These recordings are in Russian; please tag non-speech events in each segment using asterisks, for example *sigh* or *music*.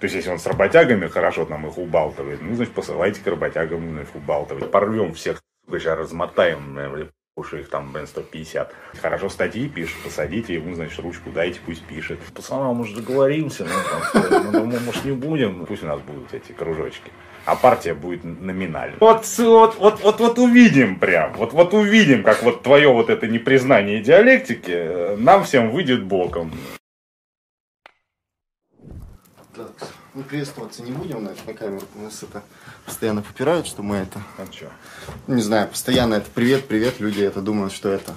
То есть, если он с работягами хорошо там их убалтывает, ну, значит, посылайте к работягам их убалтывать. Порвем всех, сейчас размотаем, уж их там, блин, 150. Хорошо статьи пишет, посадите ему, значит, ручку дайте, пусть пишет. Пацанам, может, договоримся, ну, там, ну, может, не будем, пусть у нас будут эти кружочки. А партия будет номинальной. Вот, вот, вот, вот, вот увидим прям, вот, вот увидим, как вот твое вот это непризнание диалектики э, нам всем выйдет боком. Так, мы приветствоваться не будем, значит, на камеру. У нас это постоянно попирают, что мы это... А что? Не знаю, постоянно это привет, привет, люди это думают, что это...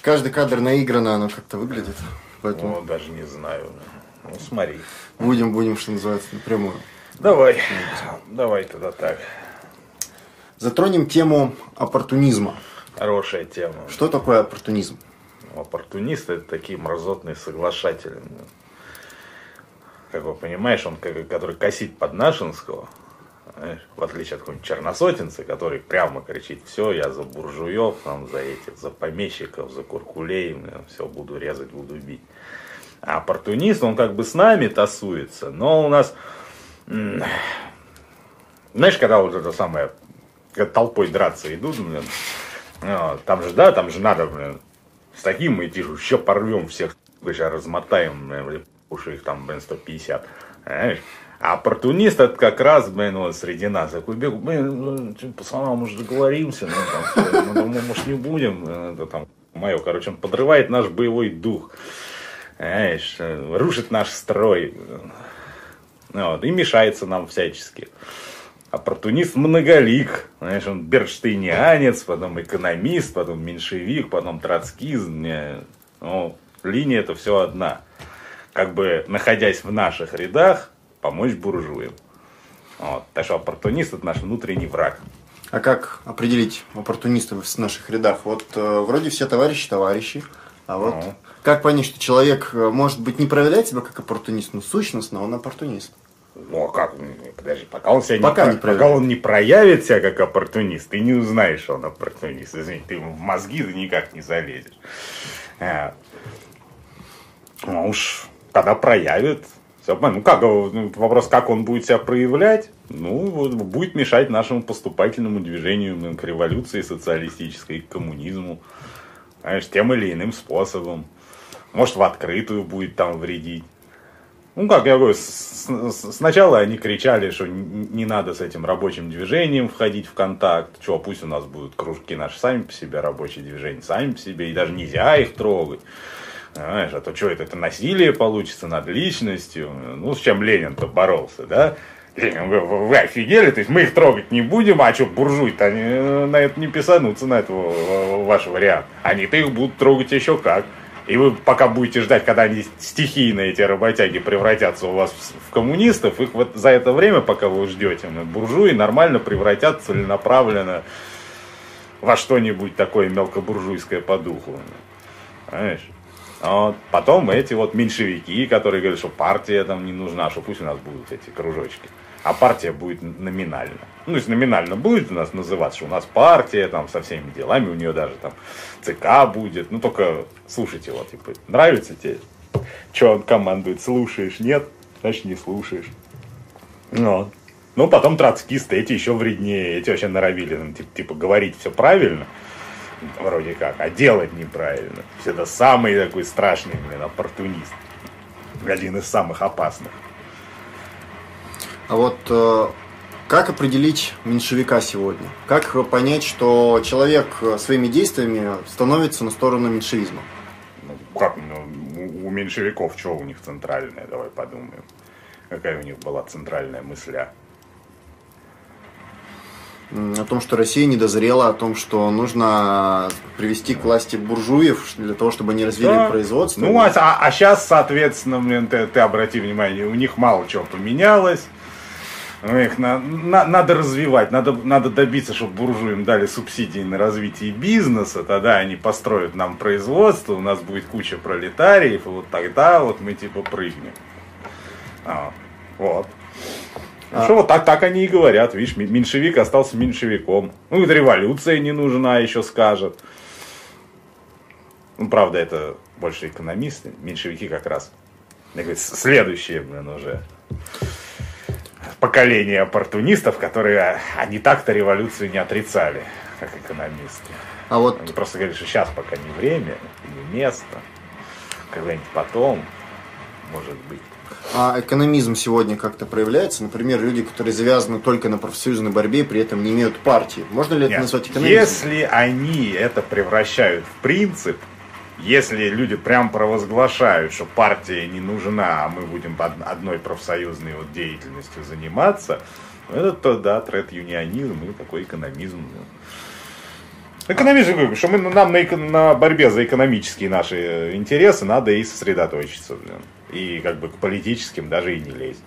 Каждый кадр наиграно, оно как-то выглядит. Поэтому Ну, даже не знаю. Ну, смотри. будем, будем, что называется, напрямую. Давай, давай тогда так. Затронем тему оппортунизма. Хорошая тема. Что такое оппортунизм? Оппортунисты это такие мразотные соглашатели. Как вы понимаешь, он который косит под Нашинского, в отличие от какого-нибудь черносотенца, который прямо кричит, все, я за буржуев, там, за этих, за помещиков, за куркулей, все, буду резать, буду бить. А оппортунист, он как бы с нами тасуется, но у нас, знаешь, когда вот это самое, толпой драться идут, блин, а, там же, да, там же надо, блин, с таким идти, еще порвем всех, сейчас размотаем, блин, уж их там, блин, 150, знаешь? А оппортунист это как раз, блин, вот среди нас. Такой бегу, блин, ну, может, договоримся, ну, там, ну, может, не будем, это там, мое, короче, он подрывает наш боевой дух, знаешь, рушит наш строй, Ну, вот, и мешается нам всячески. Оппортунист многолик. Знаешь, он берштейнианец, потом экономист, потом меньшевик, потом троцкист. Не, Ну, линия это все одна. Как бы, находясь в наших рядах, помочь буржуям. Вот. Так что оппортунист это наш внутренний враг. А как определить оппортунистов в наших рядах? Вот э, вроде все товарищи товарищи, а вот Ну. как понять, что человек, э, может быть, не проявляет себя как оппортунист, но сущностно он оппортунист? Ну, а как? Подожди, пока он себя Пока не, не пока он не проявит себя как оппортунист, ты не узнаешь, что он оппортунист. Извини, ты ему в мозги ты никак не залезешь. А. Ну уж, когда проявит. Ну как, ну, вопрос, как он будет себя проявлять, ну, будет мешать нашему поступательному движению ну, к революции социалистической, к коммунизму. Знаешь, тем или иным способом. Может, в открытую будет там вредить. Ну, как я говорю, с- с- сначала они кричали, что не надо с этим рабочим движением входить в контакт. Что, пусть у нас будут кружки наши сами по себе, рабочие движения сами по себе, и даже нельзя их трогать. Знаешь, а то что это, это насилие получится над личностью. Ну, с чем Ленин-то боролся, да? Ленин, вы, вы- вы офигели? То есть мы их трогать не будем, а что, буржуи-то они э, на это не писанутся, на этого э, ваш вариант. Они-то их будут трогать еще как. И вы пока будете ждать, когда они стихийно, эти работяги, превратятся у вас в, в коммунистов, их вот за это время, пока вы ждете, буржуи нормально превратят целенаправленно во что-нибудь такое мелкобуржуйское по духу. Понимаешь? А Вот. Потом эти вот меньшевики, которые говорят, что партия там не нужна, что пусть у нас будут эти кружочки. А партия будет номинально. Ну, то номинально будет у нас называться, что у нас партия там со всеми делами, у нее даже там ЦК будет. Ну, только слушайте его, типа, нравится тебе, что он командует, слушаешь, нет, значит не слушаешь. Ну, ну потом троцкисты, эти еще вреднее, эти вообще норовили, типа, типа говорить все правильно, вроде как, а делать неправильно. Это самый такой страшный, блин, оппортунист. Один из самых опасных. А вот э, как определить меньшевика сегодня? Как понять, что человек э, своими действиями становится на сторону меньшевизма? Ну, как, ну, у меньшевиков что у них центральное, давай подумаем. Какая у них была центральная мысля? О том, что Россия не дозрела, о том, что нужно привести к власти буржуев для того, чтобы они развили Да. производство. Ну, а, сейчас, соответственно, блин, ты, ты обрати внимание, у них мало чего поменялось. Ну, Их на- на- надо развивать, надо, надо добиться, чтобы буржуям дали субсидии на развитие бизнеса, тогда они построят нам производство, у нас будет куча пролетариев, и вот тогда вот мы типа прыгнем. А, вот. Ну, А- Что вот так, так они и говорят, видишь, ме- меньшевик остался меньшевиком. Ну, и революция не нужна, еще скажет. Ну, правда, это больше экономисты, меньшевики как раз. Я говорю, с- следующие, блин, уже. поколение оппортунистов, которые они так-то революцию не отрицали, как экономисты. А вот... Они просто говорили, что сейчас пока не время, не место, когда-нибудь потом, может быть. А экономизм сегодня как-то проявляется? Например, люди, которые завязаны только на профсоюзной борьбе, при этом не имеют партии. Можно ли это Нет. назвать экономизмом? Если они это превращают в принцип, если люди прям провозглашают, что партия не нужна, а мы будем одной профсоюзной вот деятельностью заниматься, ну, это то, да, тред-юнионизм и такой экономизм. Экономизм, что мы, нам на, на борьбе за экономические наши интересы надо и сосредоточиться. Блин. И как бы к политическим даже и не лезть.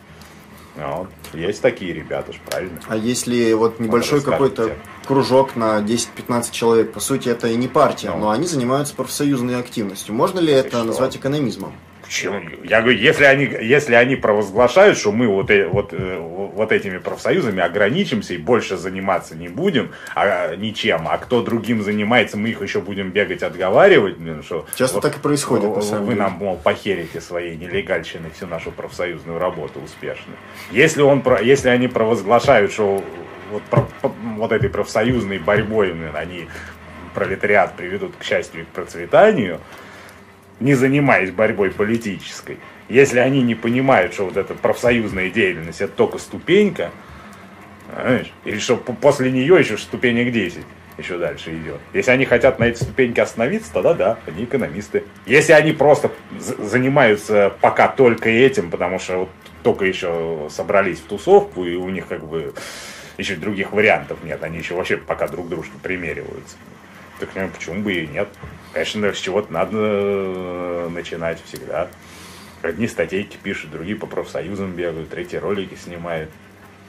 Ну, вот. Есть такие ребята, ж правильно. А если вот небольшой какой-то кружок на 10-15 человек, по сути, это и не партия, ну. но они занимаются профсоюзной активностью. Можно ли это что? назвать экономизмом? Почему? Я говорю, если они, если они провозглашают, что мы вот, э, вот, э, вот этими профсоюзами ограничимся и больше заниматься не будем а, ничем, а кто другим занимается, мы их еще будем бегать отговаривать. Блин, что Часто вот, так и происходит. Вы, вы нам, мол, похерите своей нелегальщиной всю нашу профсоюзную работу успешно. Если, он, если они провозглашают, что вот, про, вот этой профсоюзной борьбой блин, они пролетариат приведут к счастью и к процветанию, не занимаясь борьбой политической, если они не понимают, что вот эта профсоюзная деятельность это только ступенька, или что после нее еще ступенек 10 еще дальше идет. Если они хотят на эти ступеньки остановиться, тогда да, они экономисты. Если они просто занимаются пока только этим, потому что вот только еще собрались в тусовку, и у них как бы еще других вариантов нет, они еще вообще пока друг дружку примериваются. Так ну, почему бы и нет? Конечно, с чего-то надо э, начинать всегда. Одни статейки пишут, другие по профсоюзам бегают, третьи ролики снимают.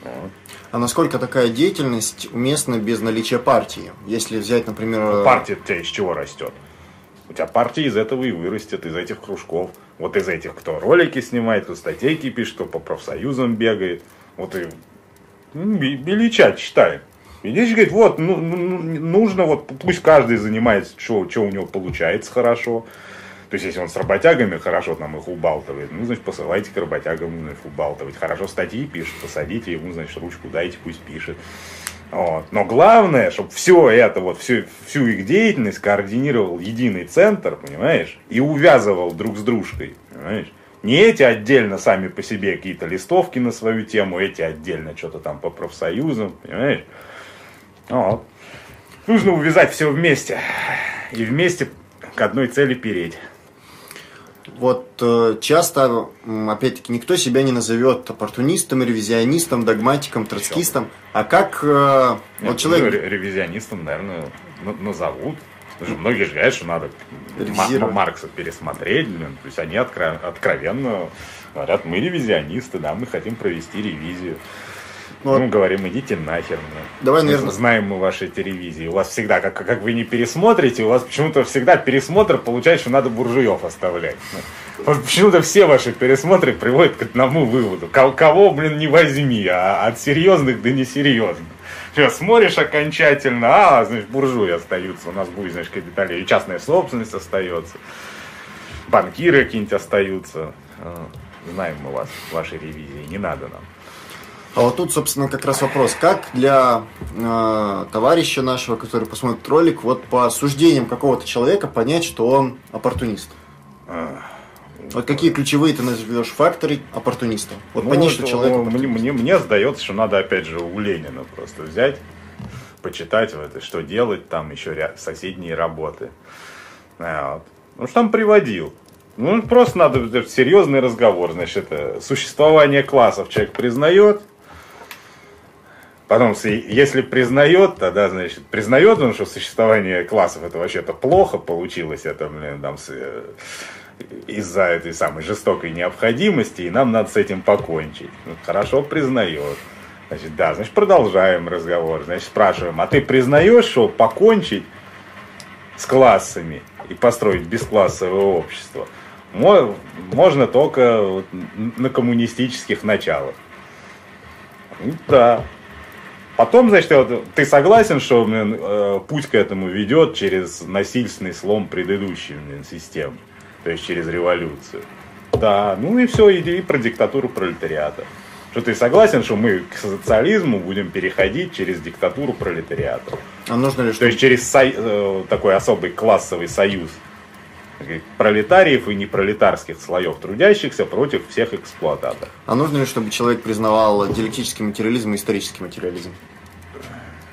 Вот. А насколько такая деятельность уместна без наличия партии? Если взять, например... Ну, партия у тебя из чего растет? У тебя партия из этого и вырастет, из этих кружков. Вот из этих, кто ролики снимает, кто статейки пишет, кто по профсоюзам бегает. Вот и ну, величать читаем. И здесь говорит, вот, ну, ну, ну, нужно, вот, пусть каждый занимается, что, что у него получается хорошо. То есть, если он с работягами хорошо там их убалтывает, ну, значит, посылайте к работягам их убалтывать. Хорошо статьи пишет, посадите ему, значит, ручку дайте, пусть пишет. Вот. Но главное, чтобы все это, вот, всю, всю их деятельность координировал единый центр, понимаешь, и увязывал друг с дружкой, понимаешь. Не эти отдельно сами по себе какие-то листовки на свою тему, эти отдельно что-то там по профсоюзам, понимаешь. Вот. Нужно увязать все вместе. И вместе к одной цели переть. Вот э, часто, опять-таки, никто себя не назовет оппортунистом, ревизионистом, догматиком, троцкистом. А как э, Нет, вот человек... Ну, ревизионистом, наверное, назовут. Многие же говорят, что надо Маркса пересмотреть. То есть они откровенно говорят, мы ревизионисты, да, мы хотим провести ревизию. Вот. Ну, говорим, идите нахер. Ну. Давай, наверное. Знаем мы ваши телевизии. У вас всегда, как, как вы не пересмотрите, у вас почему-то всегда пересмотр получается, что надо буржуев оставлять. Вот почему-то все ваши пересмотры приводят к одному выводу. Кого, блин, не возьми, а от серьезных до несерьезных. Что, смотришь окончательно, а, значит, буржуи остаются. У нас будет, значит, капиталия. И частная собственность остается. Банкиры какие-нибудь остаются. А, знаем мы вас, ваши ревизии. Не надо нам. А вот тут, собственно, как раз вопрос, как для э, товарища нашего, который посмотрит ролик, вот по суждениям какого-то человека понять, что он оппортунист? Вот какие ключевые ты назовешь факторы оппортуниста? Вот ну, понять, что человек мне, мне, мне сдается, что надо опять же у Ленина просто взять, почитать вот что делать там еще ряд, соседние работы. А, вот. Ну, что там приводил. Ну, просто надо серьезный разговор. Значит, это существование классов человек признает, Потом, если признает, тогда, значит, признает он, что существование классов это вообще-то плохо получилось, это, блин, там, э, из-за этой самой жестокой необходимости, и нам надо с этим покончить. Ну, хорошо, признает. Значит, да, значит, продолжаем разговор. Значит, спрашиваем, а ты признаешь, что покончить с классами и построить бесклассовое общество можно только на коммунистических началах? Ну, да, Потом, значит, вот, ты согласен, что блин, э, путь к этому ведет через насильственный слом предыдущей блин, системы, то есть через революцию. Да, ну и все, иди про диктатуру пролетариата. Что ты согласен, что мы к социализму будем переходить через диктатуру пролетариата? А нужно ли что... То есть через со... Э, такой особый классовый союз пролетариев и непролетарских слоев трудящихся против всех эксплуататоров. А нужно ли, чтобы человек признавал диалектический материализм и исторический материализм?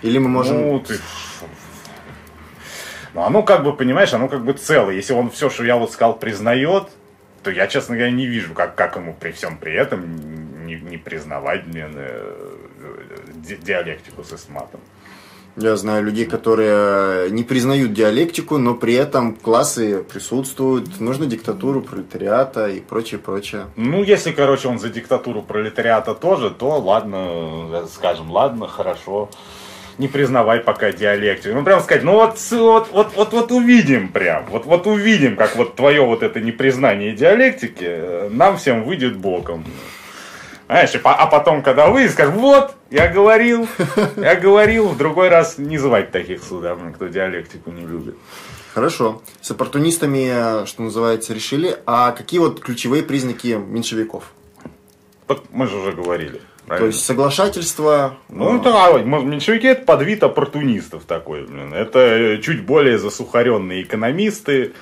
Или мы можем... Ну, ты... ну, оно как бы, понимаешь, оно как бы целое. Если он все, что я вот сказал, признает, то я, честно говоря, не вижу, как, как ему при всем при этом не, не признавать мне э, диалектику с эстматом. Я знаю людей, которые не признают диалектику, но при этом классы присутствуют. Нужно диктатуру пролетариата и прочее, прочее. Ну, если, короче, он за диктатуру пролетариата тоже, то ладно, скажем, ладно, хорошо. Не признавай пока диалектику. Ну, прям сказать, ну вот, вот, вот, вот, вот увидим прям. Вот, вот увидим, как вот твое вот это непризнание диалектики э, нам всем выйдет боком. Знаешь, а потом, когда вы скажешь, вот, я говорил, *laughs* я говорил, в другой раз не звать таких сюда, кто диалектику не любит. Хорошо. С оппортунистами, что называется, решили. А какие вот ключевые признаки меньшевиков? Так мы же уже говорили. Правильно? То есть соглашательство. Ну, да, меньшевики это подвид оппортунистов такой. Блин. Это чуть более засухаренные экономисты,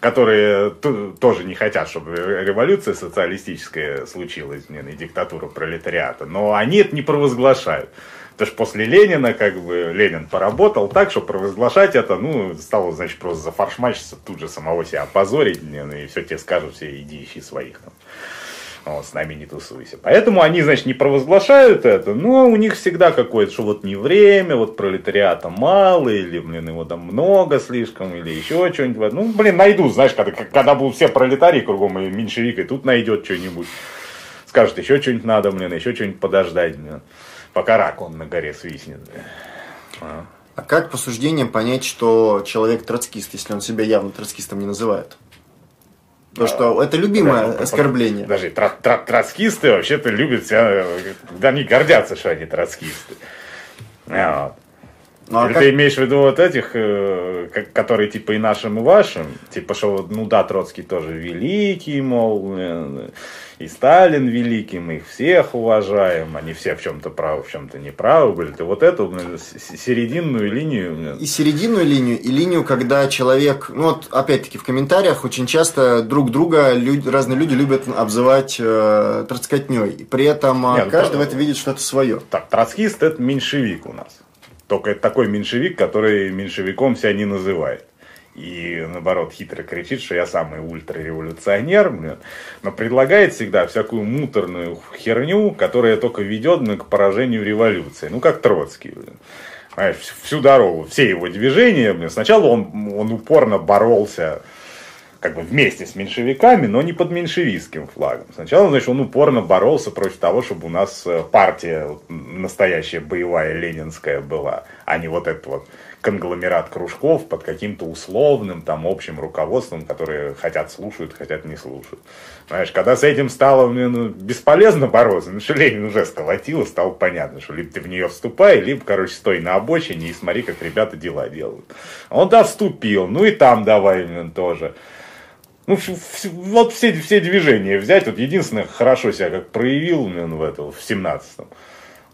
которые тоже не хотят, чтобы революция социалистическая случилась, не, и диктатура пролетариата, но они это не провозглашают. Потому что после Ленина, как бы, Ленин поработал так, что провозглашать это, ну, стало, значит, просто зафаршмачиться, тут же самого себя опозорить, и все тебе скажут, все иди ищи своих там вот, с нами не тусуйся. Поэтому они, значит, не провозглашают это, но у них всегда какое-то, что вот не время, вот пролетариата мало, или, блин, его там много слишком, или еще что-нибудь. Ну, блин, найдут, знаешь, когда, когда будут все пролетарии кругом, и меньшевик, и тут найдет что-нибудь. Скажет, еще что-нибудь надо, блин, еще что-нибудь подождать, блин, пока рак он на горе свистнет. Блин. А. а как по суждениям понять, что человек троцкист, если он себя явно троцкистом не называет? То, что это любимое да, оскорбление. Даже тро тро троцкисты вообще-то любят себя, да, они гордятся, что они троцкисты. Вот. Ну, а Или как... ты имеешь в виду вот этих, э, которые типа и нашим, и вашим? Типа, что, ну да, Троцкий тоже великий, мол, э, и Сталин великий, мы их всех уважаем, они все в чем-то правы, в чем-то неправы были. Ты вот эту серединную линию... И серединную линию, и линию, когда человек... Ну вот, опять-таки, в комментариях очень часто друг друга люди, разные люди любят обзывать э, троцкотней. При этом э, Нет, ну, каждый ну, в этом видит что-то свое. Так, троцкист – это меньшевик у нас. Только это такой меньшевик, который меньшевиком себя не называет. И наоборот хитро кричит, что я самый ультрареволюционер, но предлагает всегда всякую муторную херню, которая только ведет к поражению революции. Ну, как Троцкий. Блин. всю дорогу, все его движения, блин, сначала он, он упорно боролся как бы вместе с меньшевиками, но не под меньшевистским флагом. Сначала, значит, он упорно боролся против того, чтобы у нас э, партия настоящая боевая ленинская была, а не вот этот вот конгломерат кружков под каким-то условным там общим руководством, которые хотят слушают, хотят не слушают. Знаешь, когда с этим стало ну, бесполезно бороться, ну что Ленин уже сколотил, стало понятно, что либо ты в нее вступай, либо, короче, стой на обочине и смотри, как ребята дела делают. Он да вступил, ну и там давай блин, тоже. Ну, вот все, все движения взять, вот единственное, хорошо себя как проявил, блин, в этом, в 17-м.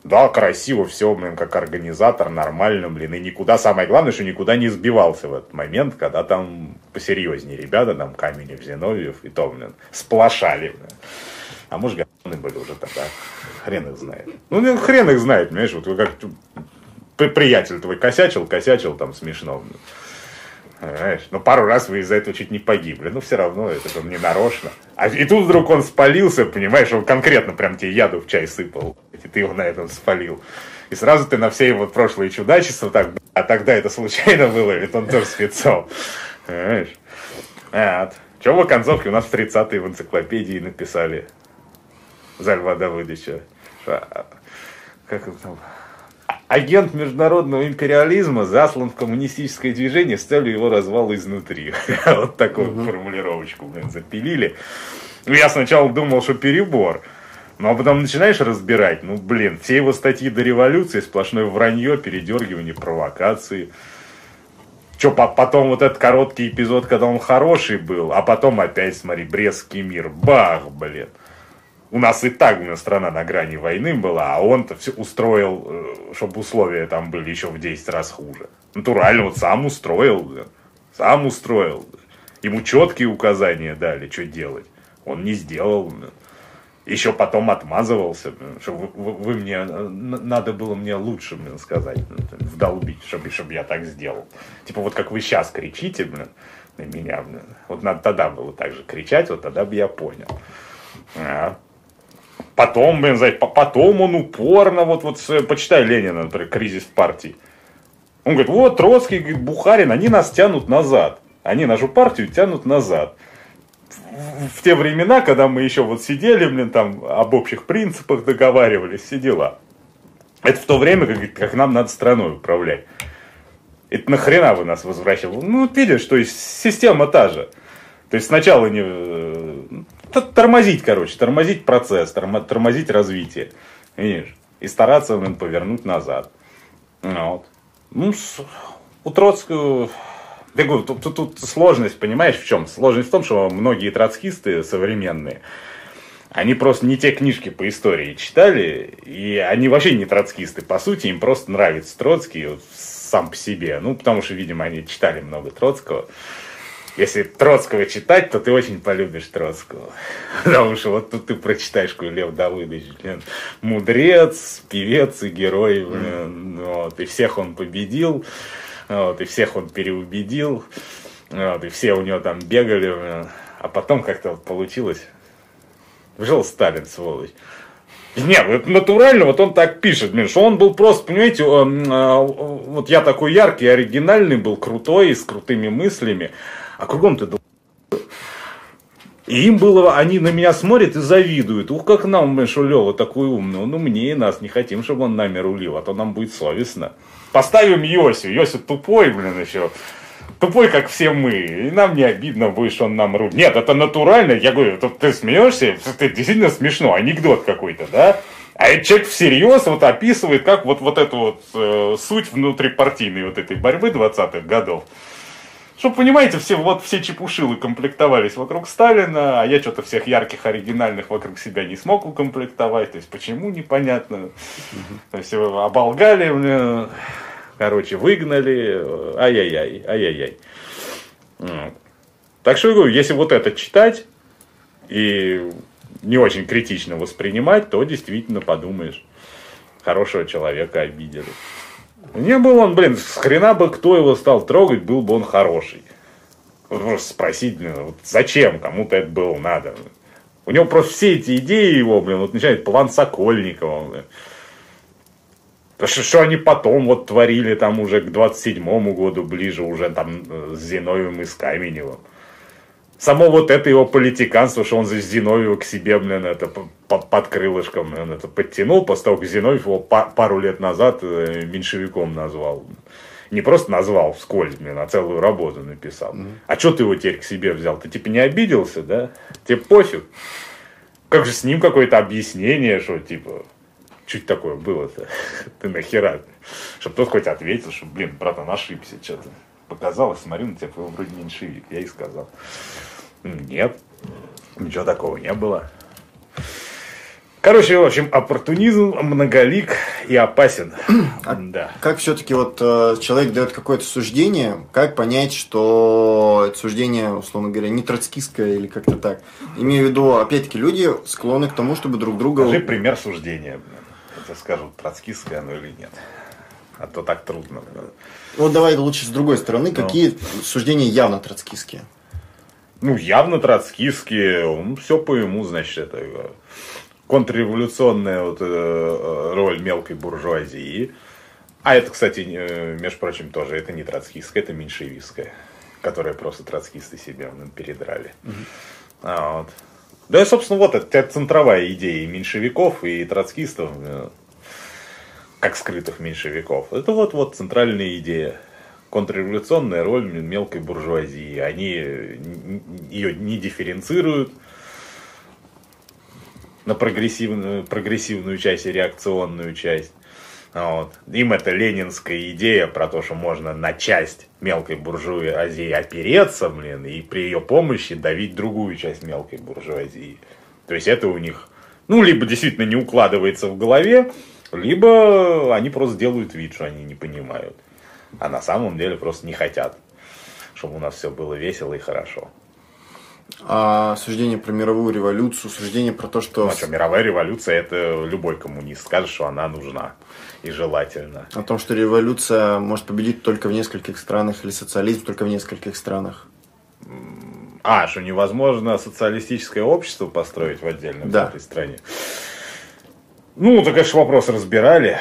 Да, красиво все, блин, как организатор, нормально, блин, и никуда, самое главное, что никуда не сбивался в этот момент, когда там посерьезнее ребята, там Каменев, Зиновьев, и то, блин, сплошали, блин. А может, говны были уже тогда, хрен их знает. Ну, хрен их знает, понимаешь, вот как приятель твой косячил, косячил, там смешно, блин. Понимаешь? Ну, пару раз вы из-за этого чуть не погибли. Но все равно это же не нарочно. А, и тут вдруг он спалился, понимаешь, он конкретно прям тебе яду в чай сыпал. И ты его на этом спалил. И сразу ты на все его прошлые чудачества так, а тогда это случайно было, ведь он тоже спецом. Понимаешь? Что в оконцовке у нас в 30-е в энциклопедии написали за Льва Давыдовича. Как это там? Агент международного империализма заслан в коммунистическое движение с целью его развала изнутри. *laughs* Вот такую формулировочку, блин, запилили. Ну, я сначала думал, что перебор. Ну, а потом начинаешь разбирать, ну, блин, все его статьи до революции, сплошное вранье, передергивание, провокации. Че, потом вот этот короткий эпизод, когда он хороший был, а потом опять, смотри, Брестский мир, бах, блин. У нас и так блин, страна на грани войны была, а он-то все устроил, э, чтобы условия там были еще в 10 раз хуже. Натурально, вот сам устроил. Сам устроил. Ему четкие указания дали, что делать. Он не сделал. Еще потом отмазывался, что вы, вы мне, надо было мне лучше, блин, сказать, вдолбить, чтобы, чтобы я так сделал. Типа вот как вы сейчас кричите, блин, на меня, блин. Вот надо тогда было так же кричать, вот тогда бы я понял. А. Потом, блин, знаете, потом он упорно, вот, вот, почитай Ленина, например, кризис в партии. Он говорит, вот Троцкий, говорит, Бухарин, они нас тянут назад. Они нашу партию тянут назад в те времена, когда мы еще вот сидели, блин, там об общих принципах договаривались, все дела. Это в то время, как, как нам надо страной управлять. Это нахрена вы нас возвращали? Ну, видишь, то есть система та же. То есть сначала не... Тормозить, короче, тормозить процесс, тормозить развитие. Видишь? И стараться, блин, повернуть назад. Вот. Ну, у Троцкого я говорю, тут, тут, тут сложность, понимаешь, в чем? Сложность в том, что многие троцкисты современные, они просто не те книжки по истории читали, и они вообще не троцкисты, по сути, им просто нравится Троцкий сам по себе. Ну, потому что, видимо, они читали много Троцкого. Если Троцкого читать, то ты очень полюбишь Троцкого. *laughs* Потому что вот тут ты прочитаешь, какой Лев Давыдович, блин, мудрец, певец и герой, блин, вот, и всех он победил. Вот, и всех он переубедил. Вот, и все у него там бегали. А потом как-то вот получилось. Жил Сталин, сволочь. Нет, это натурально, вот он так пишет, блин, что он был просто, понимаете, а, вот я такой яркий, оригинальный был, крутой, с крутыми мыслями, а кругом-то и им было, они на меня смотрят и завидуют. Ух, как нам, что Лева такой умный. Ну, мне и нас не хотим, чтобы он нами рулил, а то нам будет совестно. Поставим Йосю. Йосю тупой, блин, еще. Тупой, как все мы. И нам не обидно будет, что он нам рулит. Нет, это натурально. Я говорю, ты смеешься? Это действительно смешно. Анекдот какой-то, да? А этот человек всерьез вот описывает, как вот, вот эту вот э, суть внутрипартийной вот этой борьбы 20-х годов. Чтобы, понимаете, все, вот все чепушилы комплектовались вокруг Сталина, а я что-то всех ярких, оригинальных вокруг себя не смог укомплектовать. То есть, почему, непонятно. То есть, оболгали мне, короче, выгнали, ай-яй-яй, ай-яй-яй. Так что, я говорю, если вот это читать и не очень критично воспринимать, то действительно подумаешь, хорошего человека обидели. Не был он, блин, с хрена бы кто его стал трогать, был бы он хороший. Просто спросить, блин, вот зачем кому-то это было надо. У него просто все эти идеи его, блин, вот начинает план Сокольникова, блин. Что, что они потом вот творили там уже к 27-му году, ближе уже там э, с Зиновьевым и с Каменевым само вот это его политиканство, что он за Зиновьева к себе, блин, это под крылышком, блин, это подтянул, после того, как Зиновьев его пару лет назад э, меньшевиком назвал. Не просто назвал вскользь, блин, а целую работу написал. Mm-hmm. А что ты его теперь к себе взял? Ты типа не обиделся, да? Тебе пофиг. Как же с ним какое-то объяснение, что типа, чуть такое было-то? *laughs* Ты нахера? Чтобы тот хоть ответил, что, блин, брат, он ошибся что-то показалось, смотрю на тебя, вроде меньшевик. Я и сказал. Нет, ничего такого не было. Короче, в общем, оппортунизм многолик и опасен. А *clears throat* да. Как все-таки вот э, человек дает какое-то суждение, как понять, что это суждение, условно говоря, не троцкистское или как-то так? Имею в виду, опять-таки, люди склонны к тому, чтобы друг друга... Скажи пример суждения. Я скажу, троцкистское оно или нет. А то так трудно. Вот давай лучше с другой стороны. Ну. Какие суждения явно троцкистские? Ну, явно троцкистские. Ну, все по ему, значит, это э, контрреволюционная вот, э, роль мелкой буржуазии. А это, кстати, между прочим, тоже это не троцкистская, это меньшевистская, которая просто троцкисты себе ну, передрали. Угу. А, вот. Да и, собственно, вот это центровая идея меньшевиков и троцкистов э, как скрытых меньшевиков. Это вот, вот центральная идея. Контрреволюционная роль мелкой буржуазии. Они ее не дифференцируют на прогрессивную, прогрессивную часть и реакционную часть. Вот. Им это ленинская идея про то, что можно на часть мелкой буржуазии опереться, блин, и при ее помощи давить другую часть мелкой буржуазии. То есть это у них Ну, либо действительно не укладывается в голове, либо они просто делают вид, что они не понимают. А на самом деле просто не хотят, чтобы у нас все было весело и хорошо. А суждение про мировую революцию, суждение про то, что... Ну, а что, мировая революция, это любой коммунист скажет, что она нужна и желательно. О том, что революция может победить только в нескольких странах или социализм только в нескольких странах. А, что невозможно социалистическое общество построить в отдельной да. стране. Ну, это, конечно, вопрос разбирали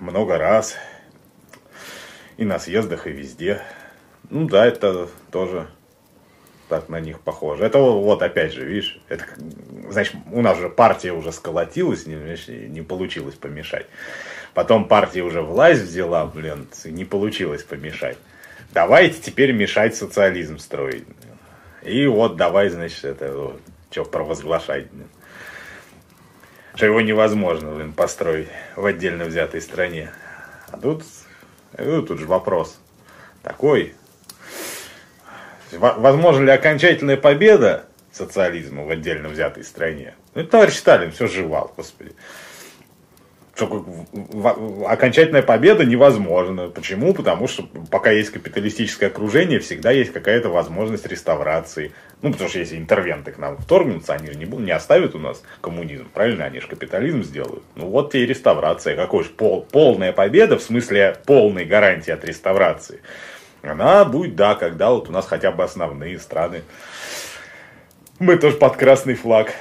много раз. И на съездах, и везде. Ну да, это тоже так на них похоже. Это вот опять же, видишь, это, значит, у нас же партия уже сколотилась, не, не получилось помешать. Потом партия уже власть взяла, блин, не получилось помешать. Давайте теперь мешать социализм строить. И вот давай, значит, это вот, что провозглашать. Что его невозможно, блин, построить в отдельно взятой стране. А тут, ну, тут же вопрос такой. Возможно ли окончательная победа социализма в отдельно взятой стране? Ну, товарищ Сталин все жевал, господи окончательная победа невозможна. Почему? Потому что пока есть капиталистическое окружение, всегда есть какая-то возможность реставрации. Ну, потому что если интервенты к нам вторгнутся, они же не, не оставят у нас коммунизм, правильно? Они же капитализм сделают. Ну, вот тебе и реставрация. Какой же пол, полная победа, в смысле полной гарантии от реставрации. Она будет, да, когда вот у нас хотя бы основные страны. Мы тоже под красный флаг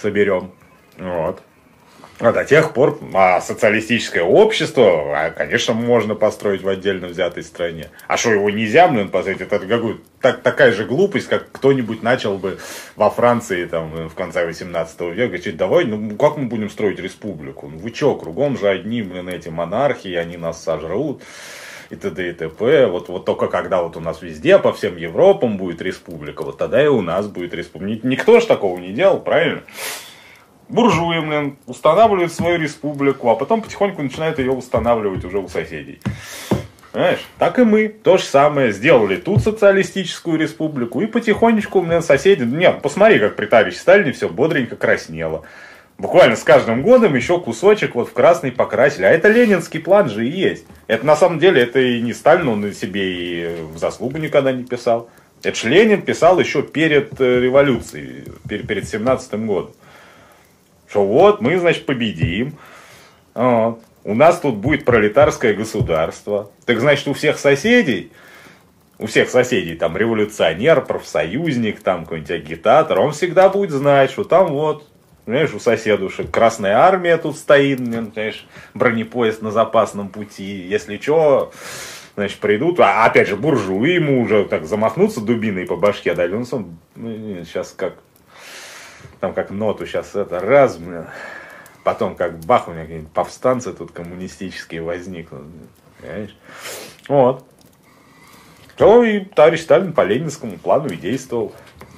соберем. Вот. А до тех пор а социалистическое общество, а, конечно, можно построить в отдельно взятой стране. А что его нельзя, блин, построить? Это какую так, такая же глупость, как кто-нибудь начал бы во Франции там, в конце 18 века говорить, давай, ну как мы будем строить республику? Ну вы что, кругом же одни, блин, эти монархии, они нас сожрут и т.д. и т.п. Вот, вот только когда вот у нас везде, по всем Европам будет республика, вот тогда и у нас будет республика. Никто же такого не делал, правильно? Буржуи, блин, устанавливают свою республику, а потом потихоньку начинают ее устанавливать уже у соседей. Понимаешь? Так и мы. То же самое. Сделали тут социалистическую республику. И потихонечку, блин, соседи... Нет, посмотри, как при товарище Сталине все бодренько краснело. Буквально с каждым годом еще кусочек вот в красный покрасили. А это ленинский план же и есть. Это на самом деле, это и не Сталин, он себе и в заслугу никогда не писал. Это же Ленин писал еще перед э, революцией, перед 17 годом что вот мы, значит, победим. Вот. У нас тут будет пролетарское государство. Так значит, у всех соседей, у всех соседей, там, революционер, профсоюзник, там, какой-нибудь агитатор, он всегда будет знать, что там вот, знаешь, у соседушек Красная Армия тут стоит, знаешь, бронепоезд на запасном пути. Если что, значит, придут, а опять же, буржуи ему уже так замахнуться дубиной по башке дали. Он сам, ну, сейчас как там как ноту сейчас это раз, блин. Потом как бах, у меня какие-нибудь повстанцы тут коммунистические возникнут. Понимаешь? Вот. То и товарищ Сталин по ленинскому плану и действовал.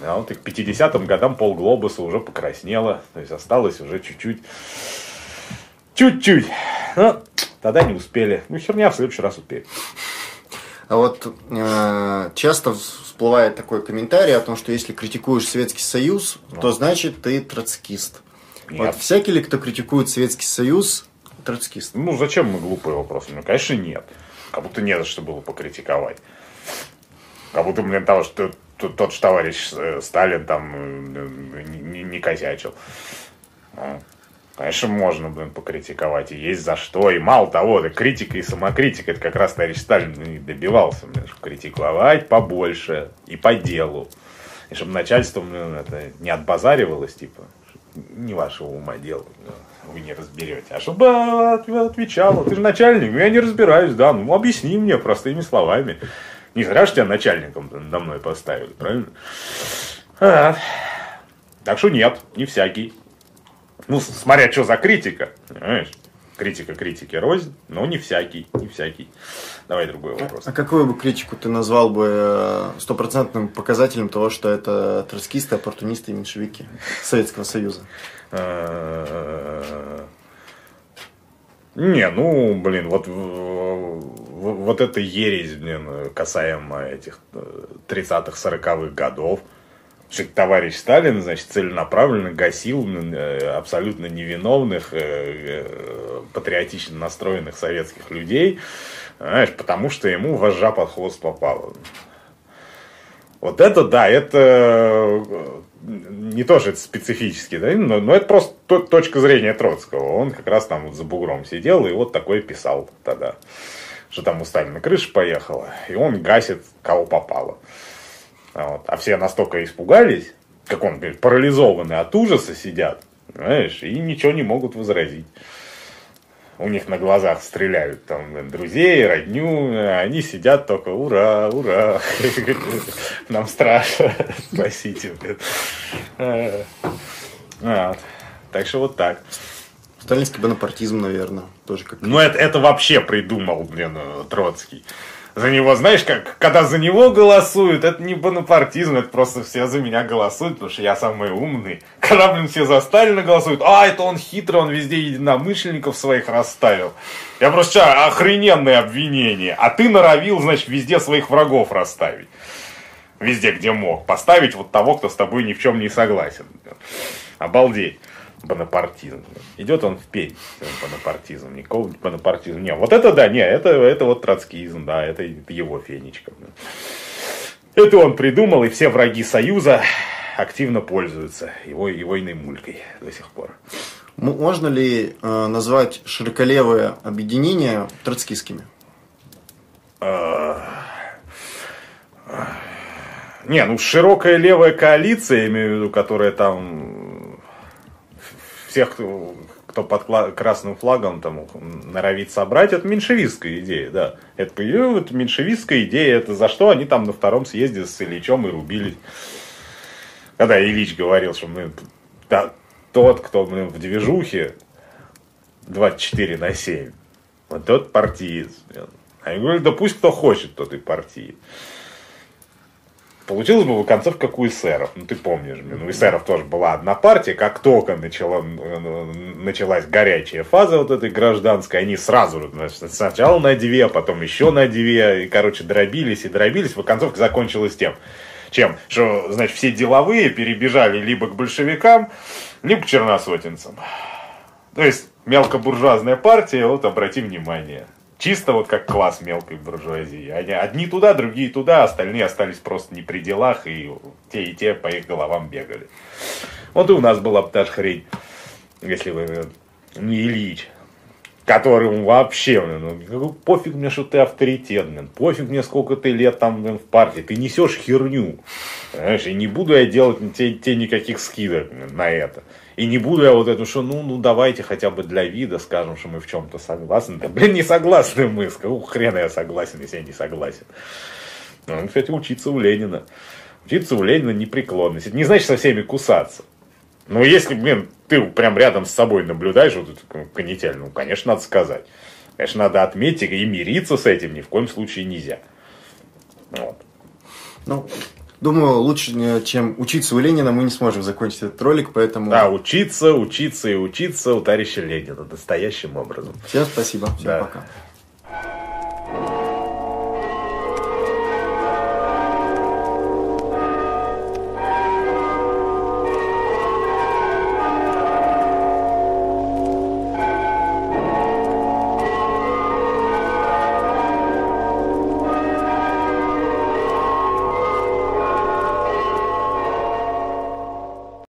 А вот и к 50-м годам полглобуса уже покраснело. То есть осталось уже чуть-чуть. Чуть-чуть. Но тогда не успели. Ну, херня в следующий раз успеем. А вот э, часто всплывает такой комментарий о том, что если критикуешь Советский Союз, ну. то значит ты троцкист. Нет. Вот всякий ли, кто критикует Советский Союз, троцкист? Ну, зачем мы глупые вопросы? Ну, конечно, нет. Как будто не за что было покритиковать. Как будто, блин, того, что тот, тот же товарищ э, Сталин там э, не, не, не косячил. Конечно, можно, блин, покритиковать, и есть за что. И мало того, да, критика и самокритика, это как раз товарищ Сталин и добивался, блин, чтобы критиковать побольше и по делу. И чтобы начальство, блин, это не отбазаривалось, типа, не вашего ума дело, вы не разберете. А чтобы отвечало, ты же начальник, я не разбираюсь, да, ну объясни мне простыми словами. Не зря же тебя начальником надо мной поставили, правильно? А, так что нет, не всякий. Ну, смотря что за критика, понимаешь? Критика критики рознь, но не всякий, не всякий. Давай другой вопрос. А какую бы критику ты назвал бы э, стопроцентным показателем того, что это троцкисты, оппортунисты и меньшевики Советского Союза? Не, ну, блин, вот, вот эта ересь, блин, касаемо этих 30-х, 40-х годов, товарищ Сталин, значит, целенаправленно гасил э, абсолютно невиновных, э, э, патриотично настроенных советских людей, знаешь, потому что ему вожжа под хвост попала. Вот это, да, это не то, что это специфически, да, но, но это просто точка зрения Троцкого. Он как раз там вот за бугром сидел и вот такое писал тогда. Что там у Сталина крыша поехала, и он гасит, кого попало. Вот. А все настолько испугались, как он говорит, парализованные от ужаса сидят, знаешь, и ничего не могут возразить. У них на глазах стреляют там друзей, родню, они сидят только ура, ура, *laughs* нам страшно, *laughs* спасите. Так что вот так. Сталинский бонапартизм, наверное, тоже как. Ну, это, это вообще придумал, блин, Троцкий за него, знаешь, как, когда за него голосуют, это не бонапартизм, это просто все за меня голосуют, потому что я самый умный. Когда, блин, все за Сталина голосуют, а, это он хитрый, он везде единомышленников своих расставил. Я просто что, охрененное обвинение. А ты норовил, значит, везде своих врагов расставить. Везде, где мог. Поставить вот того, кто с тобой ни в чем не согласен. Обалдеть бонапартизм. Идет он в пень, бонапартизм, никакого бонапартизма. Не, вот это да, не, это, это вот троцкизм, да, это его фенечка. Это он придумал, и все враги Союза активно пользуются его, его иной мулькой до сих пор. Можно ли э, назвать широколевое объединение троцкистскими? Не, ну широкая левая коалиция, я имею в виду, которая там всех, кто под красным флагом там норовит собрать, это меньшевистская идея, да. Это, это меньшевистская идея, это за что они там на втором съезде с Ильичом и рубились. Когда Ильич говорил, что мы, да, тот, кто мы в движухе 24 на 7, вот тот партиец. Они говорят, да пусть кто хочет, тот и партиец. Получилось бы в концов, как у эсеров. Ну, ты помнишь, блин, у эсеров тоже была одна партия. Как только начала, началась горячая фаза вот этой гражданской, они сразу, значит, сначала на две, потом еще на две, и, короче, дробились и дробились. В концовке закончилось тем, чем, что, значит, все деловые перебежали либо к большевикам, либо к черносотенцам. То есть, мелкобуржуазная партия, вот обрати внимание, Чисто вот как класс мелкой буржуазии. Они одни туда, другие туда, остальные остались просто не при делах, и те и те по их головам бегали. Вот и у нас была бы та же хрень, если вы не Ильич, которому вообще, ну, пофиг мне, что ты авторитет, блин, пофиг мне, сколько ты лет там блин, в партии, ты несешь херню, понимаешь, и не буду я делать тебе, тебе никаких скидок на это. И не буду я вот эту, что ну, ну давайте хотя бы для вида скажем, что мы в чем-то согласны. Да, блин, не согласны мы. Ну, хрена я согласен, если я не согласен. Ну, кстати, учиться у Ленина. Учиться у Ленина непреклонность. Это не значит со всеми кусаться. Но если, блин, ты прям рядом с собой наблюдаешь вот эту канитель, ну, конечно, надо сказать. Конечно, надо отметить и мириться с этим ни в коем случае нельзя. Вот. Ну, Думаю, лучше, чем учиться у Ленина, мы не сможем закончить этот ролик, поэтому... Да, учиться, учиться и учиться у товарища Ленина настоящим образом. Всем спасибо, всем да. пока.